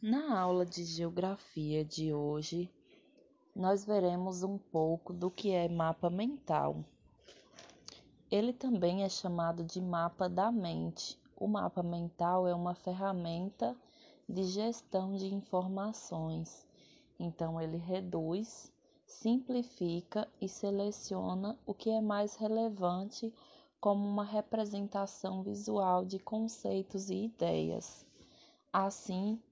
Na aula de geografia de hoje, nós veremos um pouco do que é mapa mental. Ele também é chamado de mapa da mente. O mapa mental é uma ferramenta de gestão de informações. Então, ele reduz, simplifica e seleciona o que é mais relevante como uma representação visual de conceitos e ideias. Assim,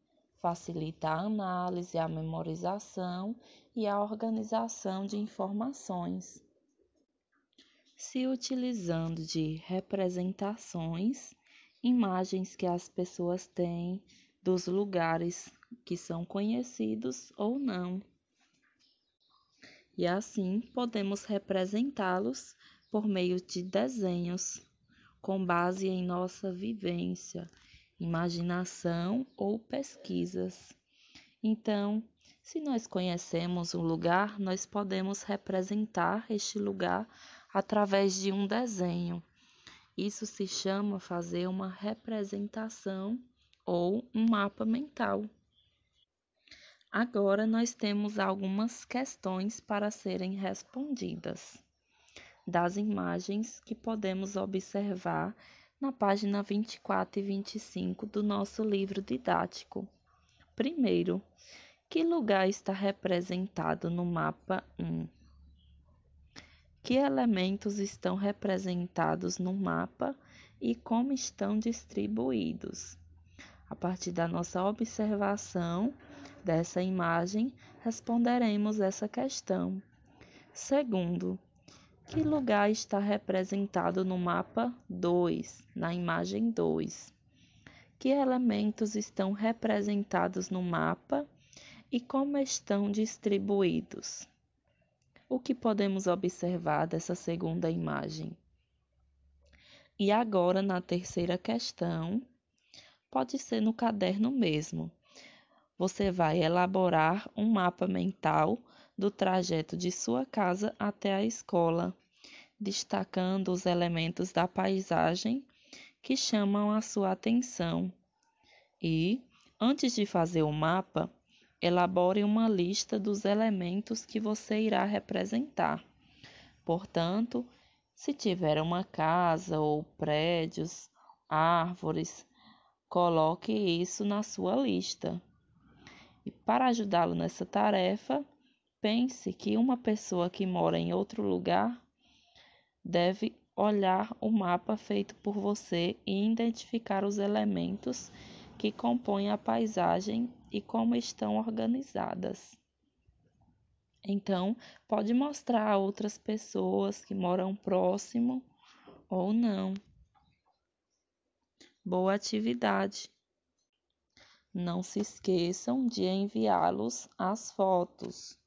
facilita a análise, a memorização e a organização de informações. Se utilizando de representações, imagens que as pessoas têm dos lugares que são conhecidos ou não. E assim podemos representá-los por meio de desenhos, com base em nossa vivência imaginação ou pesquisas. Então, se nós conhecemos um lugar, nós podemos representar este lugar através de um desenho. Isso se chama fazer uma representação ou um mapa mental. Agora nós temos algumas questões para serem respondidas das imagens que podemos observar na página 24 e 25 do nosso livro didático. Primeiro, que lugar está representado no mapa 1? Que elementos estão representados no mapa e como estão distribuídos? A partir da nossa observação dessa imagem, responderemos essa questão. Segundo, que lugar está representado no mapa 2, na imagem 2? Que elementos estão representados no mapa e como estão distribuídos? O que podemos observar dessa segunda imagem? E agora, na terceira questão, pode ser no caderno mesmo. Você vai elaborar um mapa mental do trajeto de sua casa até a escola, destacando os elementos da paisagem que chamam a sua atenção. E, antes de fazer o mapa, elabore uma lista dos elementos que você irá representar. Portanto, se tiver uma casa ou prédios, árvores, coloque isso na sua lista. E para ajudá-lo nessa tarefa, Pense que uma pessoa que mora em outro lugar deve olhar o mapa feito por você e identificar os elementos que compõem a paisagem e como estão organizadas. Então, pode mostrar a outras pessoas que moram próximo ou não. Boa atividade! Não se esqueçam de enviá-los as fotos.